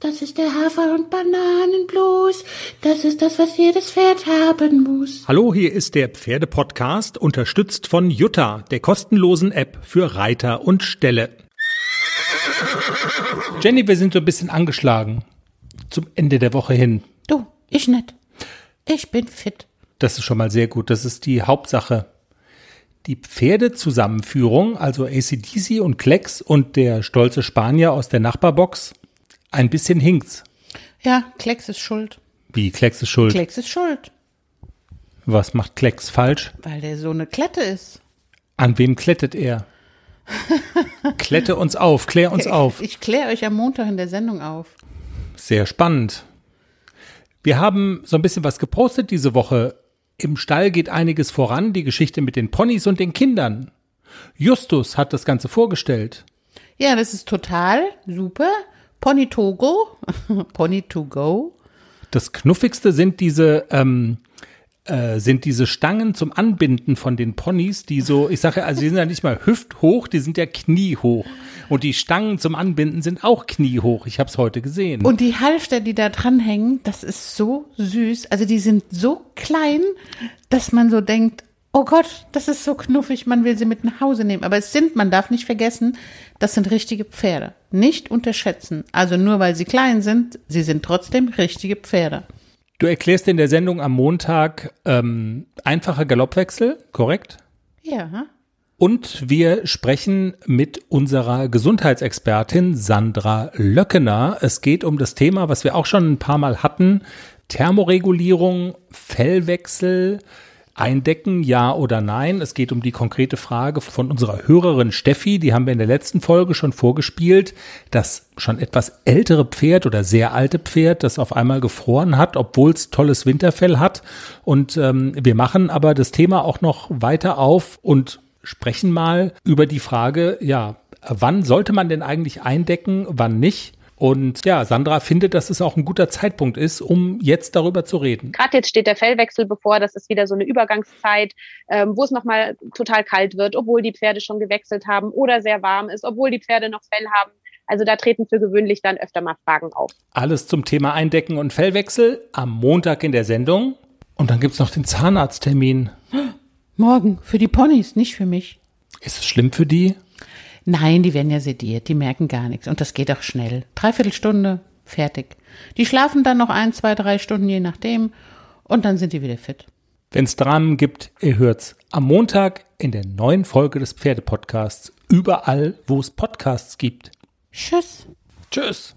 Das ist der Hafer- und Bananenblues. Das ist das, was jedes Pferd haben muss. Hallo, hier ist der Pferdepodcast, unterstützt von Jutta, der kostenlosen App für Reiter und Ställe. Jenny, wir sind so ein bisschen angeschlagen. Zum Ende der Woche hin. Du, ich nicht. Ich bin fit. Das ist schon mal sehr gut. Das ist die Hauptsache. Die Pferdezusammenführung, also ACDC und Klecks und der stolze Spanier aus der Nachbarbox, ein bisschen hinkt's. Ja, Klecks ist schuld. Wie, Klecks ist schuld? Klecks ist schuld, Was macht Klecks falsch? weil der so eine Klette ist. An wem klettet er? Klette uns auf, klär uns auf. Ich kläre euch am Montag in der Sendung auf. Sehr spannend. Wir haben so ein bisschen was gepostet diese Woche. Im Stall geht einiges voran, die Geschichte mit den Ponys und den Kindern. Justus hat das Ganze vorgestellt. Ja, das ist total super. Pony Togo, Pony to go. Das Knuffigste sind diese, ähm, äh, sind diese Stangen zum Anbinden von den Ponys, die so, ich sage, also die sind ja nicht mal hüfthoch, die sind ja kniehoch. Und die Stangen zum Anbinden sind auch kniehoch. Ich habe es heute gesehen. Und die Halfter, die da dranhängen, das ist so süß. Also die sind so klein, dass man so denkt, oh Gott, das ist so knuffig, man will sie mit nach Hause nehmen. Aber es sind, man darf nicht vergessen, das sind richtige Pferde. Nicht unterschätzen. Also nur weil sie klein sind, sie sind trotzdem richtige Pferde. Du erklärst in der Sendung am Montag ähm, einfache Galoppwechsel, korrekt? Ja. Und wir sprechen mit unserer Gesundheitsexpertin Sandra Löckener. Es geht um das Thema, was wir auch schon ein paar Mal hatten. Thermoregulierung, Fellwechsel, Eindecken, ja oder nein. Es geht um die konkrete Frage von unserer Hörerin Steffi, die haben wir in der letzten Folge schon vorgespielt, das schon etwas ältere Pferd oder sehr alte Pferd, das auf einmal gefroren hat, obwohl es tolles Winterfell hat. Und ähm, wir machen aber das Thema auch noch weiter auf und sprechen mal über die Frage, ja, wann sollte man denn eigentlich eindecken, wann nicht? Und ja, Sandra findet, dass es auch ein guter Zeitpunkt ist, um jetzt darüber zu reden. Gerade jetzt steht der Fellwechsel bevor, das ist wieder so eine Übergangszeit, ähm, wo es nochmal total kalt wird, obwohl die Pferde schon gewechselt haben oder sehr warm ist, obwohl die Pferde noch Fell haben. Also da treten für gewöhnlich dann öfter mal Fragen auf. Alles zum Thema Eindecken und Fellwechsel am Montag in der Sendung. Und dann gibt's noch den Zahnarzttermin. Morgen für die Ponys, nicht für mich. Ist es schlimm für die? Nein, die werden ja sediert, die merken gar nichts. Und das geht auch schnell. Dreiviertel Stunde, fertig. Die schlafen dann noch ein, zwei, drei Stunden, je nachdem. Und dann sind die wieder fit. Wenn es Dramen gibt, ihr hört's am Montag in der neuen Folge des Pferdepodcasts. Überall, wo es Podcasts gibt. Tschüss. Tschüss.